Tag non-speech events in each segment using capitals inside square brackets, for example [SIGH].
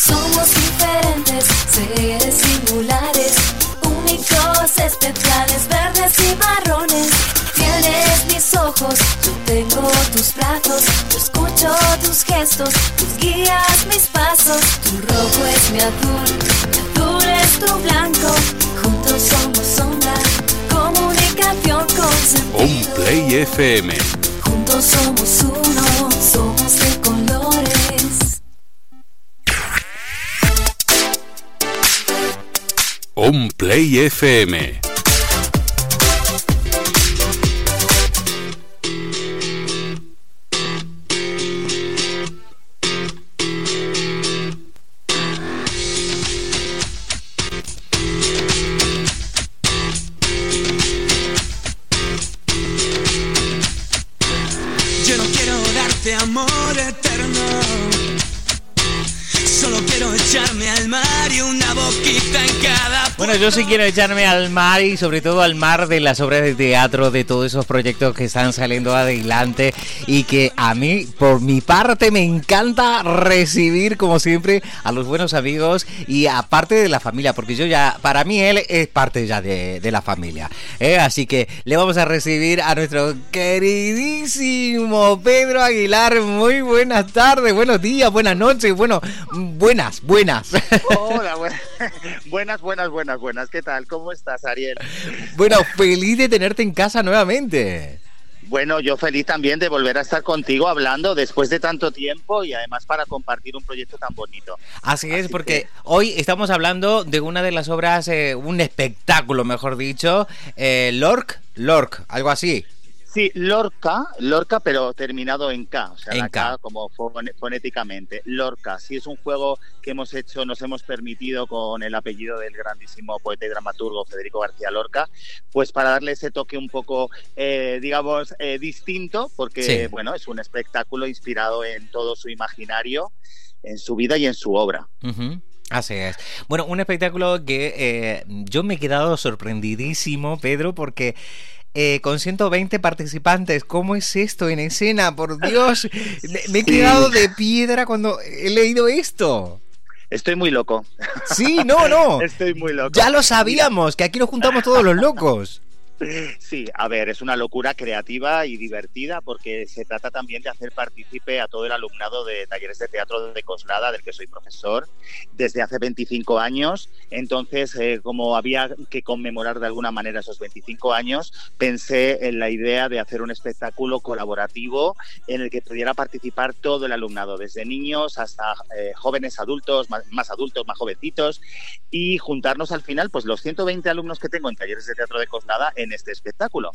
Somos diferentes, seres singulares, únicos, especiales, verdes y marrones. Tienes mis ojos, yo tengo tus brazos, yo escucho tus gestos, tus guías, mis pasos. Tu rojo es mi azul, mi azul es tu blanco. Juntos somos sombra, comunicación con sentido. Un Play FM. Juntos somos uno, Un Play FM. Bueno, yo sí quiero echarme al mar y sobre todo al mar de las obras de teatro, de todos esos proyectos que están saliendo adelante y que a mí, por mi parte, me encanta recibir, como siempre, a los buenos amigos y aparte de la familia, porque yo ya, para mí él es parte ya de, de la familia. ¿eh? Así que le vamos a recibir a nuestro queridísimo Pedro Aguilar. Muy buenas tardes, buenos días, buenas noches, bueno, buenas, buenas. Hola, bu- buenas, buenas, buenas, buenas. ¿Qué tal? ¿Cómo estás, Ariel? Bueno, feliz de tenerte en casa nuevamente. Bueno, yo feliz también de volver a estar contigo hablando después de tanto tiempo y además para compartir un proyecto tan bonito. Así es, Así porque que- hoy estamos hablando de una de las obras, eh, un espectáculo, mejor dicho, eh, Lork, Lork, algo así. Sí, Lorca, Lorca, pero terminado en K, o sea, En la K. K como fone- fonéticamente. Lorca, sí es un juego que hemos hecho, nos hemos permitido con el apellido del grandísimo poeta y dramaturgo Federico García Lorca, pues para darle ese toque un poco, eh, digamos, eh, distinto, porque, Sí. bueno, es un espectáculo inspirado en todo su imaginario, en su vida y en su obra. Así es. Bueno, un espectáculo que eh, yo me he quedado sorprendidísimo, Pedro, porque eh, con 120 participantes, ¿cómo es esto en escena? Por Dios, [LAUGHS] me, he quedado de piedra cuando he leído esto. Estoy muy loco. Sí, no, no. [LAUGHS] Estoy muy loco. Ya lo sabíamos, que aquí nos juntamos todos los locos. Sí, a ver, es una locura creativa y divertida porque se trata también de hacer partícipe a todo el alumnado de talleres de teatro de Coslada, del que soy profesor, desde hace 25 años. Entonces, eh, como había que conmemorar de alguna manera esos 25 años, pensé en la idea de hacer un espectáculo colaborativo en el que pudiera participar todo el alumnado, desde niños hasta eh, jóvenes adultos, más, adultos, más jovencitos, y juntarnos al final, pues los 120 alumnos que tengo en talleres de teatro de Coslada en este espectáculo.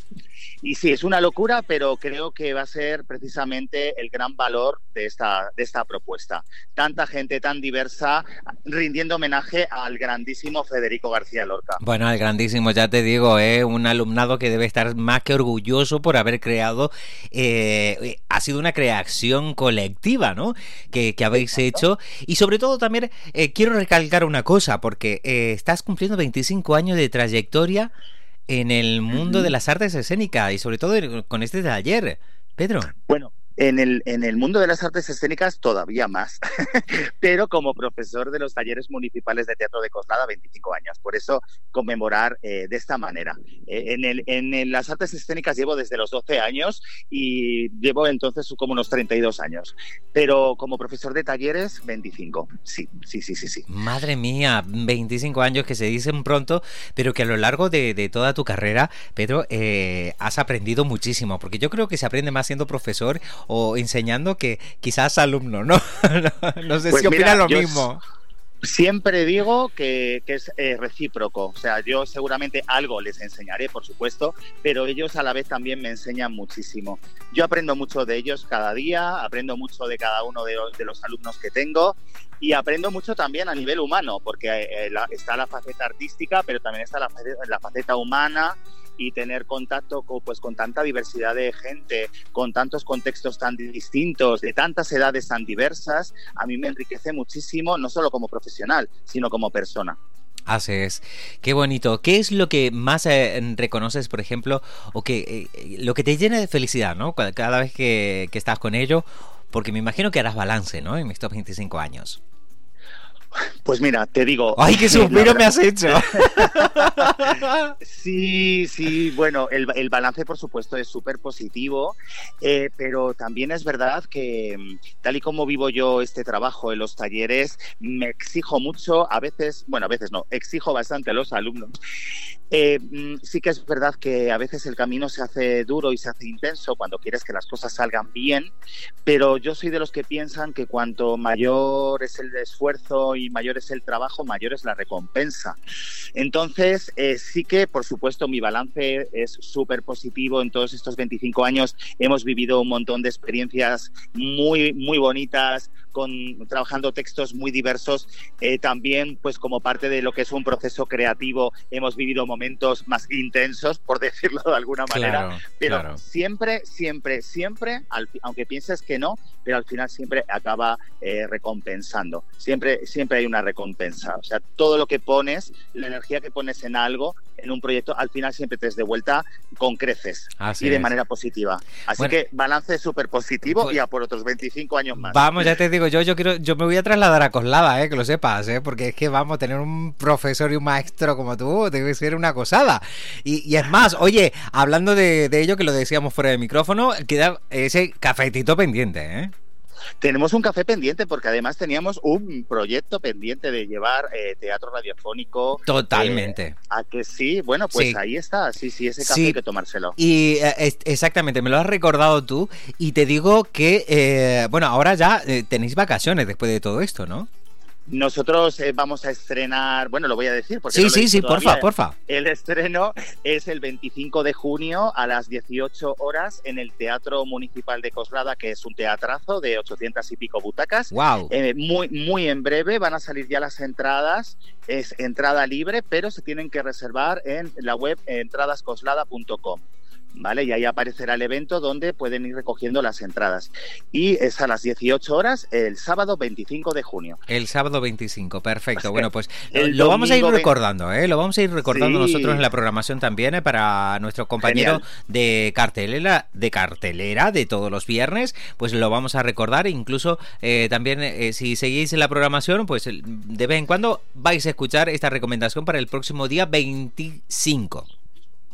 Y sí, es una locura, pero creo que va a ser precisamente el gran valor de esta, de esta propuesta. Tanta gente tan diversa rindiendo homenaje al grandísimo Federico García Lorca. Bueno, el grandísimo, ya te digo, ¿eh? un alumnado que debe estar más que orgulloso por haber creado, eh, ha sido una creación colectiva, ¿no? Que, que habéis hecho. Y sobre todo también eh, quiero recalcar una cosa, porque eh, estás cumpliendo 25 años de trayectoria en el mundo de las artes escénicas y sobre todo con este taller. Pedro. Bueno, en el, en el mundo de las artes escénicas todavía más, [LAUGHS] pero como profesor de los talleres municipales de teatro de Coslada, 25 años. Por eso conmemorar eh, de esta manera. Eh, en, el, en el- las artes escénicas llevo desde los 12 años y llevo entonces como unos 32 años. Pero como profesor de talleres, 25. Sí, sí, sí, sí, sí. Madre mía, 25 años que se dicen pronto, pero que a lo largo de, de toda tu carrera, Pedro, eh, has aprendido muchísimo, porque yo creo que se aprende más siendo profesor o enseñando que quizás alumno, ¿no? no, [LAUGHS] no sé Pues si mira, opinas lo mismo. Siempre digo que, que es eh, recíproco, o sea, yo seguramente algo les enseñaré, por supuesto, pero ellos a la vez también me enseñan muchísimo. Yo aprendo mucho de ellos cada día, aprendo mucho de cada uno de, de los alumnos que tengo y aprendo mucho también a nivel humano, porque eh, la, está la faceta artística, pero también está la la faceta humana y tener contacto con, pues, con tanta diversidad de gente, con tantos contextos tan distintos, de tantas edades tan diversas, a mí me enriquece muchísimo, no solo como profesional, sino como persona. Así es. Qué bonito. ¿Qué es lo que más eh, reconoces, por ejemplo, o que eh, lo que te llena de felicidad, ¿no? Cada vez que, estás con ello, porque me imagino que harás balance, ¿no? En estos 25 años. Pues mira, te digo. ¡Ay, qué [LAUGHS] suspiro me has hecho! [LAUGHS] sí, sí, bueno, el, el balance, por supuesto, es súper positivo, eh, pero también es verdad que, mm, tal y como vivo yo este trabajo en los talleres, me exijo mucho, a veces, bueno, a veces no, exijo bastante a los alumnos. Eh, mm, sí que es verdad que a veces el camino se hace duro y se hace intenso cuando quieres que las cosas salgan bien, pero yo soy de los que piensan que cuanto mayor es el esfuerzo y mayor es el trabajo, mayor es la recompensa. Entonces, eh, sí que, por supuesto, mi balance es súper positivo. En todos estos 25 años hemos vivido un montón de experiencias muy, muy bonitas, con, trabajando textos muy diversos. Eh, también, pues como parte de lo que es un proceso creativo, hemos vivido momentos más intensos, por [LAUGHS] decirlo de alguna manera. Claro, pero claro. siempre, siempre, siempre, al aunque pienses que no, pero al final siempre acaba eh, recompensando. Siempre, siempre hay una recompensa. O sea, todo lo que pones, la energía que pones en algo, en un proyecto, al final siempre te es de vuelta con creces Así y de es. manera positiva. Así Bueno. que balance súper positivo Pues- y a por otros 25 años más. Vamos, ya te digo, yo, yo quiero, yo me voy a trasladar a Coslada, eh, que lo sepas, eh, porque es que vamos, tener un profesor y un maestro como tú debe ser una cosada. Y, y es más, oye, hablando de, de ello, que lo decíamos fuera de micrófono, queda ese cafetito pendiente, ¿eh? Tenemos un café pendiente porque además teníamos un proyecto pendiente de llevar eh, teatro radiofónico. Totalmente. Eh, ¿A que sí? Bueno, pues Sí. ahí está. Sí, sí, ese café Sí. hay que tomárselo. Y eh, exactamente, me lo has recordado tú y te digo que, bueno, ahora ya tenéis vacaciones después de todo esto, ¿no? Nosotros eh, vamos a estrenar, bueno, lo voy a decir porque Sí, no sí, sí, todavía. porfa, porfa. El estreno es el 25 de junio a las 18 horas en el Teatro Municipal de Coslada, que es un teatrazo de 800 y pico butacas. Wow. Eh, muy, muy en breve van a salir ya las entradas. Es entrada libre, pero se tienen que reservar en la web eh, entradascoslada.com. ¿Vale? Y ahí aparecerá el evento donde pueden ir recogiendo las entradas. Y es a las 18 horas el sábado 25 de junio. El sábado 25, perfecto. [LAUGHS] Bueno, pues El lo vamos a ir recordando, ¿eh? Lo vamos a ir recordando Sí. nosotros en la programación también, ¿eh? Para nuestro compañero Genial. de cartelera, de cartelera de todos los viernes, pues lo vamos a recordar. Incluso eh, también, eh, si seguís en la programación, pues de vez en cuando vais a escuchar esta recomendación para el próximo día 25.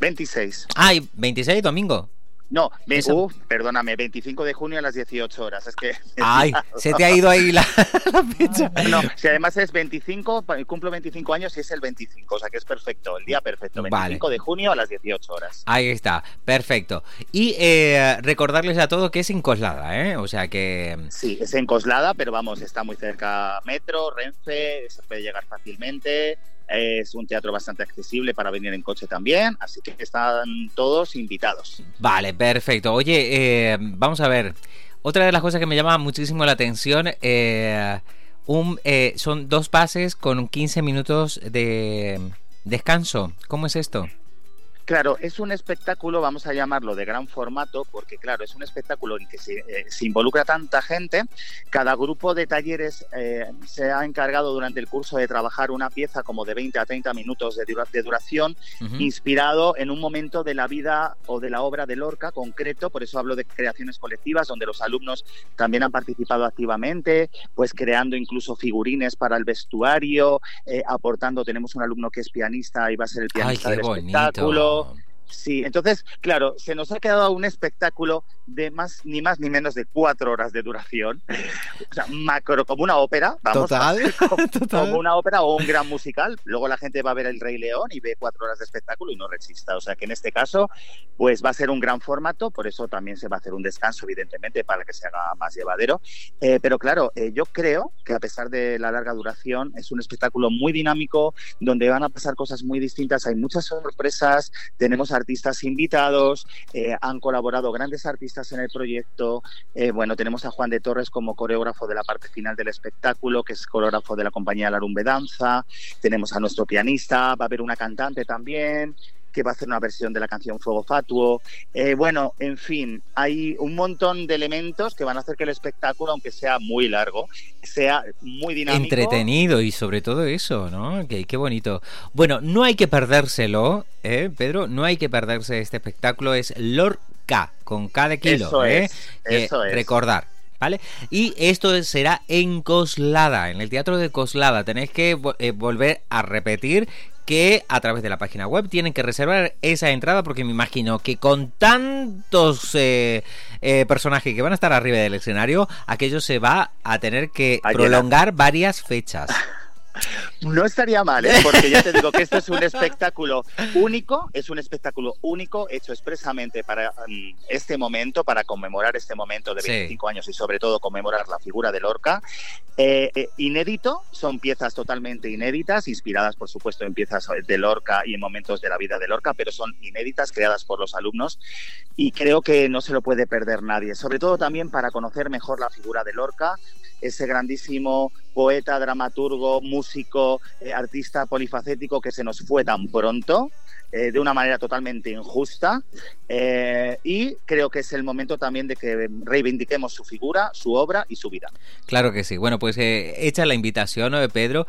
26. Ay, 26, domingo. No, me, uf, perdóname, 25 de junio a las 18 horas. Es que. Ay, se te ha ido ahí la, [LAUGHS] la fecha. No, si además es 25, pa- cumplo 25 años y es el 25, o sea que es perfecto, el día perfecto, 25 Vale. de junio a las 18 horas. Ahí está, perfecto. Y eh, recordarles a todos que es en Coslada, ¿eh? O sea que... Sí, es en Coslada, pero vamos, está muy cerca Metro, Renfe, se puede llegar fácilmente. Es un teatro bastante accesible para venir en coche también, así que están todos invitados. Vale, perfecto. Oye, eh, vamos a ver. Otra de las cosas que me llama muchísimo la atención, eh, un, eh, son dos pases con 15 minutos de descanso. ¿Cómo es esto? Claro, es un espectáculo, vamos a llamarlo de gran formato, porque claro, es un espectáculo en que se, eh, se involucra tanta gente. Cada grupo de talleres eh, se ha encargado durante el curso de trabajar una pieza como de 20 a 30 minutos de, dura- de duración, inspirado en un momento de la vida o de la obra de Lorca concreto, por eso hablo de creaciones colectivas, donde los alumnos también han participado activamente, pues creando incluso figurines para el vestuario, eh, aportando, tenemos un alumno que es pianista y va a ser el Ay, pianista qué del bonito. espectáculo. Um, Sí, entonces, claro, se nos ha quedado un espectáculo de más ni más ni menos de cuatro horas de duración. O sea, macro, como una ópera, vamos, Total, [LAUGHS] como, [LAUGHS] total. como una ópera o un gran musical. Luego la gente va a ver El Rey León y ve cuatro horas de espectáculo y no resista. O sea que en este caso, pues va a ser un gran formato, por eso también se va a hacer un descanso, evidentemente, para que se haga más llevadero. Eh, pero claro, eh, yo creo que a pesar de la larga duración, es un espectáculo muy dinámico, donde van a pasar cosas muy distintas, hay muchas sorpresas, tenemos artistas invitados, eh, han colaborado grandes artistas en el proyecto, eh, bueno, tenemos a Juan de Torres como coreógrafo de la parte final del espectáculo, que es coreógrafo de la compañía Larumbe Danza, tenemos a nuestro pianista, va a haber una cantante también, que va a hacer una versión de la canción Fuego Fatuo. Eh, bueno, en fin, hay un montón de elementos que van a hacer que el espectáculo, aunque sea muy largo, sea muy dinámico. Entretenido y sobre todo eso, ¿no? Que qué bonito. Bueno, no hay que perdérselo, ¿eh, Pedro? No hay que perderse este espectáculo. Es Lorca, con K de kilo, Eso ¿eh? es, Eh, eso es. Recordar. ¿Vale? Y esto será en Coslada, en el Teatro de Coslada. Tenéis que eh, volver a repetir que a través de la página web tienen que reservar esa entrada porque me imagino que con tantos eh, eh, personajes que van a estar arriba del escenario, aquello se va a tener que prolongar varias fechas. [LAUGHS] No estaría mal, ¿eh? porque ya te digo que esto es un espectáculo único, es un espectáculo único hecho expresamente para mm, este momento, para conmemorar este momento de Sí. 25 años y sobre todo conmemorar la figura de Lorca. Eh, eh, inédito, son piezas totalmente inéditas, inspiradas por supuesto en piezas de Lorca y en momentos de la vida de Lorca, pero son inéditas, creadas por los alumnos y creo que no se lo puede perder nadie, sobre todo también para conocer mejor la figura de Lorca, ese grandísimo poeta, dramaturgo, músico, eh, artista polifacético que se nos fue tan pronto. eh, de una manera totalmente injusta eh, y creo que es el momento también de que reivindiquemos su figura, su obra y su vida. Claro que sí. Bueno, pues hecha la invitación, ¿no, Pedro?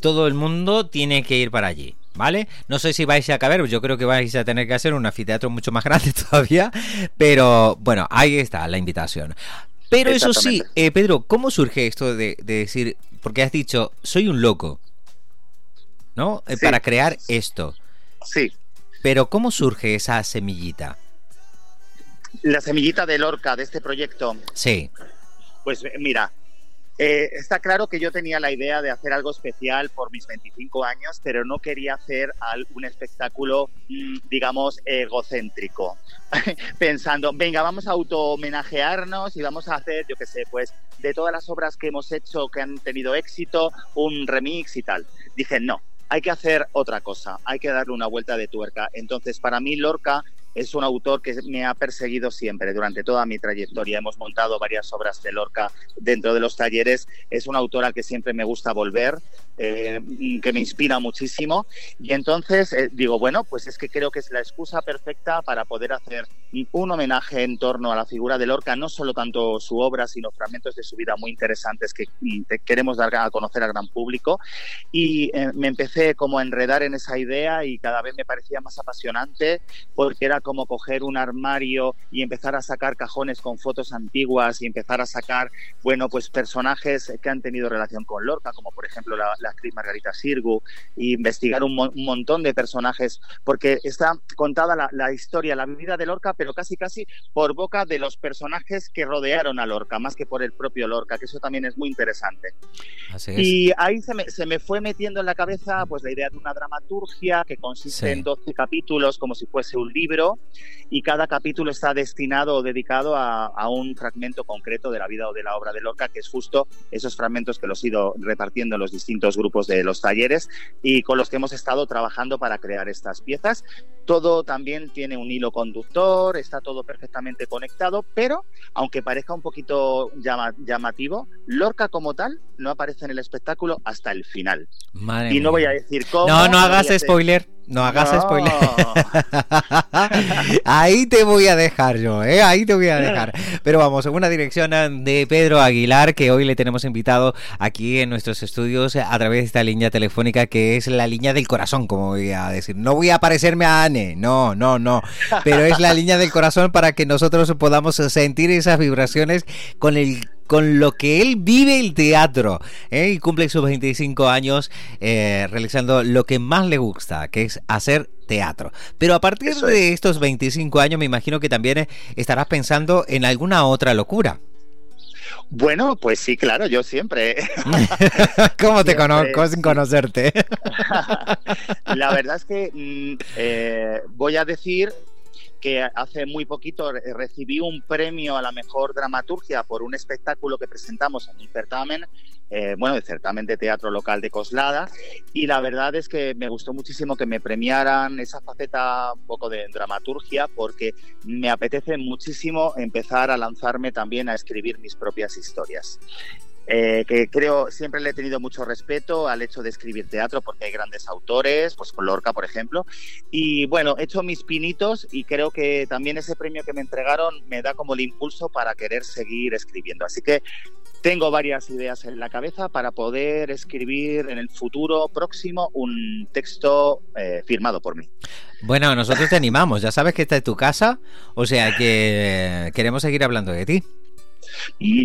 Todo el mundo tiene que ir para allí. ¿Vale? No sé si vais a caber, yo creo que vais a tener que hacer un anfiteatro mucho más [LAUGHS] grande todavía, pero bueno, ahí está la invitación. Pero eso sí, eh, Pedro, ¿cómo surge esto de, de decir, porque has dicho, soy un loco, ¿no? Eh, Sí. Para crear esto. Sí, Pero ¿cómo surge esa semillita? la semillita de Lorca de este proyecto Sí, Pues mira, eh, está claro que yo tenía la idea de hacer algo especial por mis 25 años, pero no quería hacer un espectáculo, mm, digamos, egocéntrico. [LAUGHS] Pensando, venga, vamos a auto-homenajearnos y vamos a hacer, yo qué sé, pues de todas las obras que hemos hecho que han tenido éxito, un remix y tal. Dije, no, hay que hacer otra cosa, hay que darle una vuelta de tuerca. Entonces, para mí, Lorca es un autor que me ha perseguido siempre durante toda mi trayectoria. Hemos montado varias obras de Lorca dentro de los talleres. Es un autor al que siempre me gusta volver, eh, que me inspira muchísimo. Y entonces eh, digo, bueno, pues es que creo que es la excusa perfecta para poder hacer un homenaje en torno a la figura de Lorca, no solo tanto su obra, sino fragmentos de su vida muy interesantes que mm, queremos dar a conocer al gran público. Y eh, me empecé como a enredar en esa idea y cada vez me parecía más apasionante porque era como coger un armario y empezar a sacar cajones con fotos antiguas y empezar a sacar, bueno, pues personajes que han tenido relación con Lorca, como por ejemplo la, la actriz Margarita Sirgu, y investigar un, mo- un montón de personajes, porque está contada la, la historia, la vida de Lorca, pero casi casi por boca de los personajes que rodearon a Lorca, más que por el propio Lorca, que eso también es muy interesante. así es. Y ahí se me, se me fue metiendo en la cabeza pues la idea de una dramaturgia que consiste Sí. en 12 capítulos como si fuese un libro y cada capítulo está destinado o dedicado a, a un fragmento concreto de la vida o de la obra de Lorca, que es justo esos fragmentos que los he ido repartiendo en los distintos grupos de los talleres y con los que hemos estado trabajando para crear estas piezas. Todo también tiene un hilo conductor, está todo perfectamente conectado, pero aunque parezca un poquito llama- llamativo, Lorca como tal no aparece en el espectáculo hasta el final. Madre Y no mía. voy a decir cómo. No, no hagas spoiler. No hagas No. spoiler. [LAUGHS] Ahí te voy a dejar yo, ¿eh? Ahí te voy a dejar. Pero vamos, en una dirección de Pedro Aguilar, que hoy le tenemos invitado aquí en nuestros estudios a través de esta línea telefónica que es la línea del corazón, como voy a decir. No voy a parecerme a Anne, no, no, no. Pero es la línea del corazón para que nosotros podamos sentir esas vibraciones con el con lo que él vive el teatro ¿eh? y cumple sus 25 años eh, realizando lo que más le gusta, que es hacer teatro. Pero a partir de estos 25 años me imagino que también estarás pensando en alguna otra locura. Bueno, pues sí, claro, yo siempre. [LAUGHS] ¿Cómo te conozco sin conocerte? [LAUGHS] La verdad es que mm, eh, voy a decir que hace muy poquito recibí un premio a la mejor dramaturgia por un espectáculo que presentamos en un certamen, eh, bueno, el certamen de teatro local de Coslada, y la verdad es que me gustó muchísimo que me premiaran esa faceta un poco de dramaturgia porque me apetece muchísimo empezar a lanzarme también a escribir mis propias historias. Eh, que creo siempre le he tenido mucho respeto al hecho de escribir teatro porque hay grandes autores, pues con Lorca, por ejemplo. Y bueno, he hecho mis pinitos y creo que también ese premio que me entregaron me da como el impulso para querer seguir escribiendo. Así que tengo varias ideas en la cabeza para poder escribir en el futuro próximo un texto eh, firmado por mí. Bueno, nosotros te animamos, ya sabes que está en tu casa, o sea que queremos seguir hablando de ti.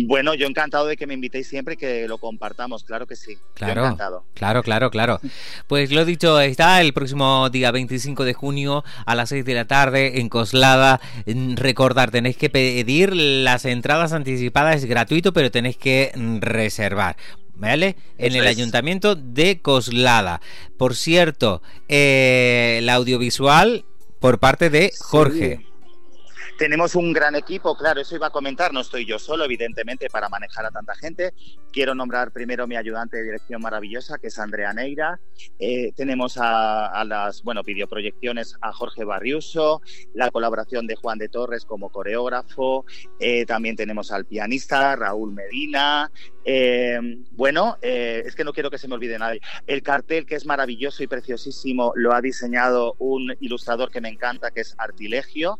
Bueno, yo encantado de que me invitéis siempre y que lo compartamos, claro que sí. Claro, encantado. claro, claro, claro. [LAUGHS] Pues lo dicho, está el próximo día 25 de junio a las 6 de la tarde en Coslada. Recordar, tenéis que pedir las entradas anticipadas, es gratuito, pero tenéis que reservar. ¿Vale? en el ayuntamiento de Coslada. Por cierto, eh, el audiovisual por parte de Jorge. Tenemos un gran equipo, claro, eso iba a comentar, no estoy yo solo, evidentemente, para manejar a tanta gente. Quiero nombrar primero mi ayudante de dirección maravillosa, que es Andrea Neira. Eh, tenemos a, las bueno, videoproyecciones a Jorge Barriuso, la colaboración de Juan de Torres como coreógrafo, eh, también tenemos al pianista Raúl Medina. Eh, bueno, es que no quiero que se me olvide nadie. El cartel, que es maravilloso y preciosísimo, lo ha diseñado un ilustrador que me encanta, que es Artilegio.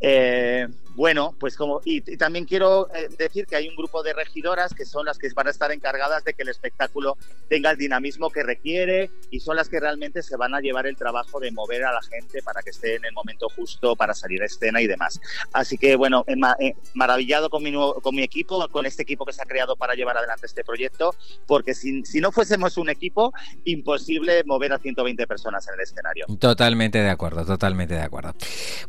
Eh, bueno, pues como, y, también quiero eh, decir que hay un grupo de regidoras que son las que van a estar encargadas de que el espectáculo tenga el dinamismo que requiere y son las que realmente se van a llevar el trabajo de mover a la gente para que esté en el momento justo para salir a escena y demás. Así que bueno, maravillado con mi, con mi equipo, con este equipo que se ha creado para llevar adelante este proyecto, porque si, si no fuésemos un equipo, imposible mover a 120 personas en el escenario. Totalmente de acuerdo, totalmente de acuerdo.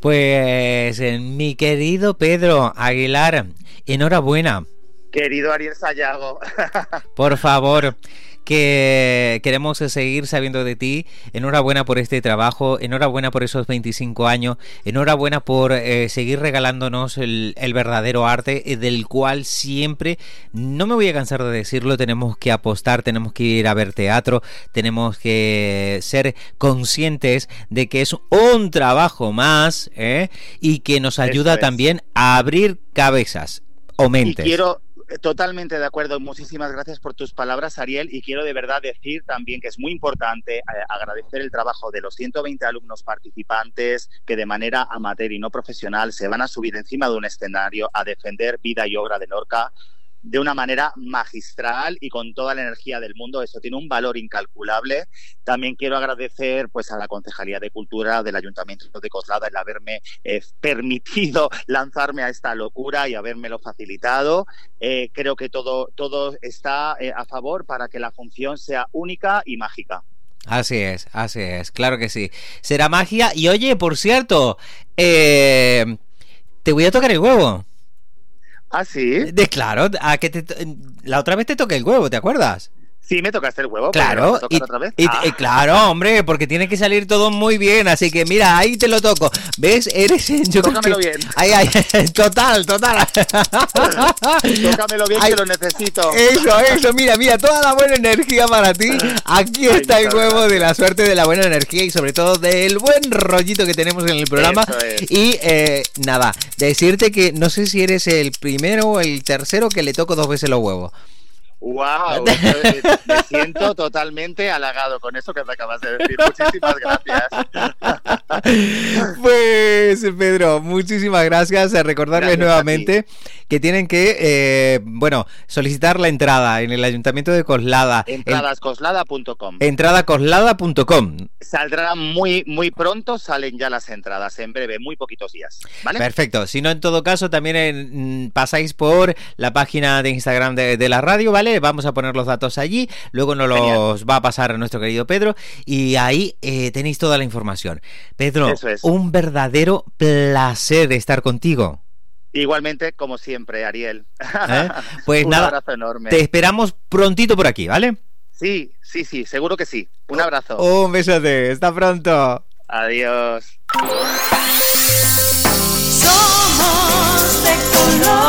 Pues en mi querido Pedro Aguilar, enhorabuena. Querido Ariel Sayago. [LAUGHS] Por favor, que queremos seguir sabiendo de ti. Enhorabuena por este trabajo, enhorabuena por esos 25 años, enhorabuena por eh, seguir regalándonos el, verdadero arte eh, del cual siempre, no me voy a cansar de decirlo, tenemos que apostar, tenemos que ir a ver teatro, tenemos que ser conscientes de que es un trabajo más ¿eh? y que nos ayuda también a abrir cabezas o mentes. quiero Totalmente de acuerdo. Muchísimas gracias por tus palabras, Ariel. Y quiero de verdad decir también que es muy importante eh, agradecer el trabajo de los 120 alumnos participantes que de manera amateur y no profesional se van a subir encima de un escenario a defender vida y obra de Lorca de una manera magistral y con toda la energía del mundo. Eso tiene un valor incalculable. También quiero agradecer pues, a la Concejalía de Cultura del Ayuntamiento de Coslada el haberme eh, permitido [LAUGHS] lanzarme a esta locura y habérmelo facilitado. Eh, creo que todo, todo está eh, a favor para que la función sea única y mágica. Así es, así es, claro que sí. Será magia. Y oye, por cierto, te voy a tocar el huevo. ¿Ah, sí? De claro, a que te, la otra vez te toqué el huevo, ¿te acuerdas? Sí, me tocaste el huevo. Claro, y, otra vez? Ah. claro, hombre, porque tiene que salir todo muy bien. Así que mira, ahí te lo toco. ¿Ves? Eres. [LAUGHS] Yo Tócamelo bien. Ay, ay, [LAUGHS] total, total. [LAUGHS] Tócamelo bien, que lo necesito. Eso, eso, mira, mira, toda la buena energía para ti. Aquí está el huevo de la suerte, de la buena energía y sobre todo del buen rollito que tenemos en el programa. Y eh, nada, decirte que no sé si eres el primero o el tercero que le toco dos veces los huevos. ¡Wow! [LAUGHS] Me siento totalmente halagado con eso que me acabas de decir. Muchísimas gracias. [LAUGHS] Pues Pedro, muchísimas gracias. Recordarles Gracias nuevamente que tienen que, eh, bueno, solicitar la entrada en el Ayuntamiento de Coslada. En- Entradascoslada.com. Entradacoslada.com. Saldrá muy, muy pronto, salen ya las entradas, en breve, muy poquitos días. ¿Vale? Perfecto. Si no, en todo caso, también en- mm, pasáis por la página de Instagram de, de la radio, ¿vale? Vamos a poner los datos allí. Luego nos los va a pasar a nuestro querido Pedro. Y ahí eh, tenéis toda la información. Pedro, es. un verdadero placer estar contigo. Igualmente, como siempre, Ariel. [LAUGHS] ¿eh? Pues Un nada, abrazo enorme. te esperamos prontito por aquí, ¿vale? Sí, sí, sí, seguro que sí. Un abrazo. Un besote. Hasta pronto. Adiós. Somos de colores.